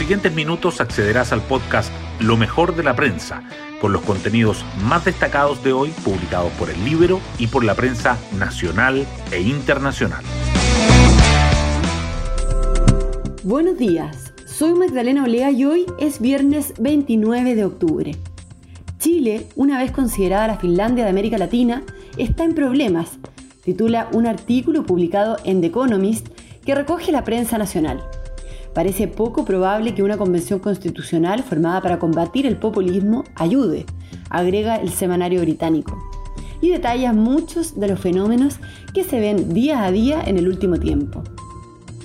siguientes minutos accederás al podcast Lo mejor de la prensa, con los contenidos más destacados de hoy publicados por el Libro y por la prensa nacional e internacional. Buenos días, soy Magdalena Olea y hoy es viernes 29 de octubre. Chile, una vez considerada la Finlandia de América Latina, está en problemas, titula un artículo publicado en The Economist que recoge la prensa nacional. Parece poco probable que una convención constitucional formada para combatir el populismo ayude, agrega el semanario británico, y detalla muchos de los fenómenos que se ven día a día en el último tiempo.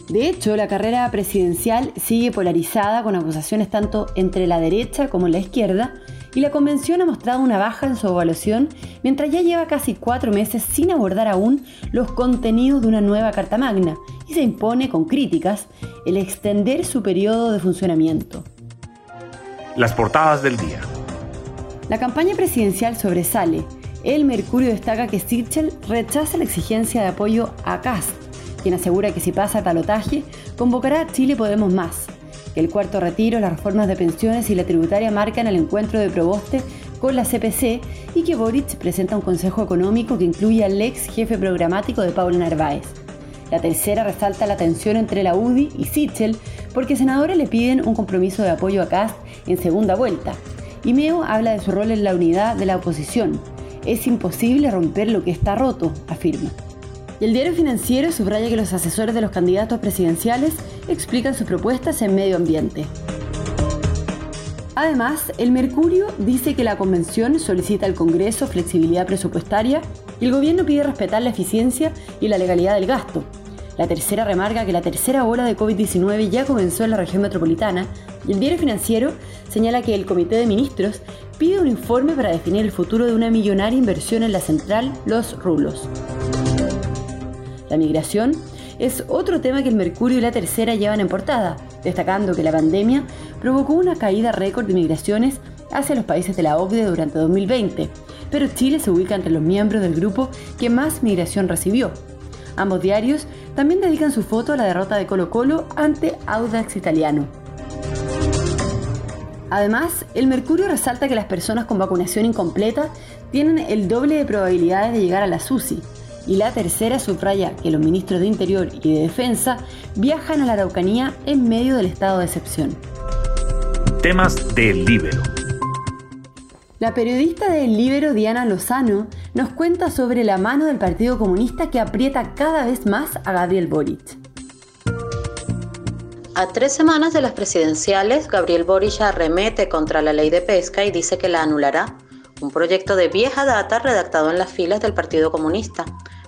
De hecho, la carrera presidencial sigue polarizada con acusaciones tanto entre la derecha como la izquierda, y la convención ha mostrado una baja en su evaluación mientras ya lleva casi cuatro meses sin abordar aún los contenidos de una nueva Carta Magna y se impone con críticas el extender su periodo de funcionamiento. Las portadas del día. La campaña presidencial sobresale. El Mercurio destaca que Sichel rechaza la exigencia de apoyo a Cast, quien asegura que si pasa el balotaje, convocará a Chile Podemos Más, el cuarto retiro, las reformas de pensiones y la tributaria marcan el encuentro de Proboste con la CPC y que Boric presenta un consejo económico que incluye al ex jefe programático de Paula Narváez. La tercera resalta la tensión entre la UDI y Sichel porque senadores le piden un compromiso de apoyo a Cast en segunda vuelta. Y Meo habla de su rol en la unidad de la oposición. Es imposible romper lo que está roto, afirma. Y el diario financiero subraya que los asesores de los candidatos presidenciales explican sus propuestas en medio ambiente. Además, el Mercurio dice que la convención solicita al Congreso flexibilidad presupuestaria y el gobierno pide respetar la eficiencia y la legalidad del gasto. La tercera remarca que la tercera ola de COVID-19 ya comenzó en la región metropolitana y el diario financiero señala que el Comité de Ministros pide un informe para definir el futuro de una millonaria inversión en la central Los Rulos. La migración es otro tema que el Mercurio y la Tercera llevan en portada, destacando que la pandemia provocó una caída récord de migraciones hacia los países de la OCDE durante 2020, pero Chile se ubica entre los miembros del grupo que más migración recibió. Ambos diarios también dedican su foto a la derrota de Colo Colo ante Audax Italiano. Además, el Mercurio resalta que las personas con vacunación incompleta tienen el doble de probabilidades de llegar a la SUSI, y la tercera subraya que los ministros de Interior y de Defensa viajan a la Araucanía en medio del estado de excepción. Temas del Libero. La periodista del Libero Diana Lozano nos cuenta sobre la mano del Partido Comunista que aprieta cada vez más a Gabriel Boric. A tres semanas de las presidenciales, Gabriel Boric arremete contra la ley de pesca y dice que la anulará, un proyecto de vieja data redactado en las filas del Partido Comunista.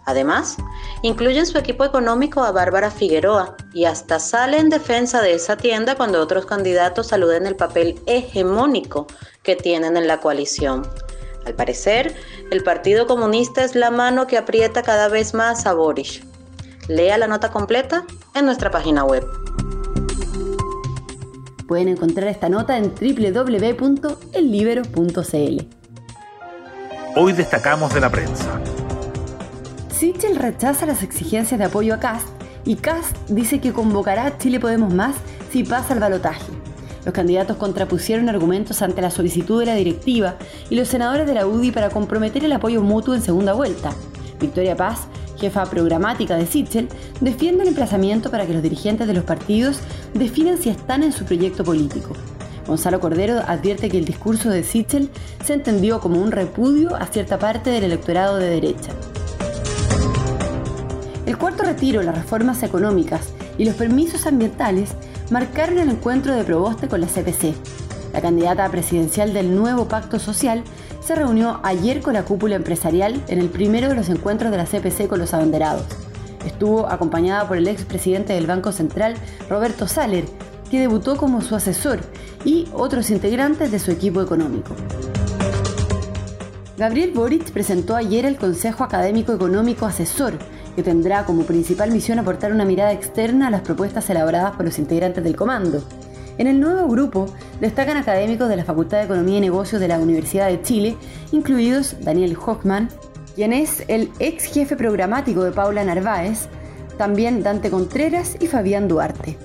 Además, incluye en su equipo económico a Bárbara Figueroa y hasta sale en defensa de esa tienda cuando otros candidatos saluden el papel hegemónico que tienen en la coalición. Al parecer, el Partido Comunista es la mano que aprieta cada vez más a Boris. Lea la nota completa en nuestra página web. Pueden encontrar esta nota en www.ellibero.cl. Hoy destacamos de la prensa. Sichel rechaza las exigencias de apoyo a Cast y Cast dice que convocará a Chile Podemos Más si pasa el balotaje. Los candidatos contrapusieron argumentos ante la solicitud de la directiva y los senadores de la UDI para comprometer el apoyo mutuo en segunda vuelta. Victoria Paz, jefa programática de Sichel, defiende el emplazamiento para que los dirigentes de los partidos definan si están en su proyecto político. Gonzalo Cordero advierte que el discurso de Sichel se entendió como un repudio a cierta parte del electorado de derecha. El cuarto retiro, las reformas económicas y los permisos ambientales marcaron el encuentro de Proboste con la CPC. La candidata presidencial del nuevo pacto social se reunió ayer con la cúpula empresarial en el primero de los encuentros de la CPC con los abanderados. Estuvo acompañada por el expresidente del Banco Central, Roberto Saller, que debutó como su asesor, y otros integrantes de su equipo económico. Gabriel Boric presentó ayer el Consejo Académico Económico Asesor, que tendrá como principal misión aportar una mirada externa a las propuestas elaboradas por los integrantes del comando. En el nuevo grupo destacan académicos de la Facultad de Economía y Negocios de la Universidad de Chile, incluidos Daniel Hochman, quien es el ex jefe programático de Paula Narváez, también Dante Contreras y Fabián Duarte.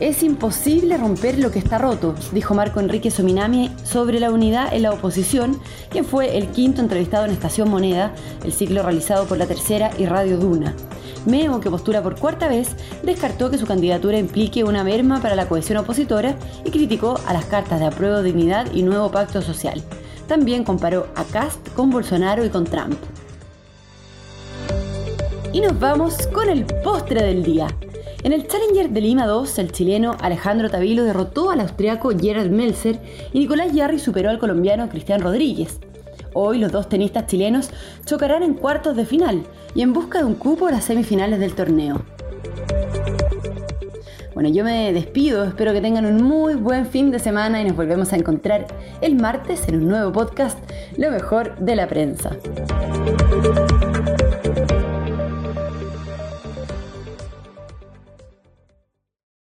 Es imposible romper lo que está roto, dijo Marco Enrique Sominami sobre la unidad en la oposición, quien fue el quinto entrevistado en Estación Moneda, el ciclo realizado por La Tercera y Radio Duna. Meo, que postura por cuarta vez, descartó que su candidatura implique una merma para la cohesión opositora y criticó a las cartas de apruebo dignidad y nuevo pacto social. También comparó a Cast con Bolsonaro y con Trump. Y nos vamos con el postre del día. En el Challenger de Lima 2, el chileno Alejandro Tavilo derrotó al austriaco Gerald Melzer y Nicolás Yarri superó al colombiano Cristian Rodríguez. Hoy los dos tenistas chilenos chocarán en cuartos de final y en busca de un cupo a las semifinales del torneo. Bueno, yo me despido, espero que tengan un muy buen fin de semana y nos volvemos a encontrar el martes en un nuevo podcast, Lo mejor de la prensa.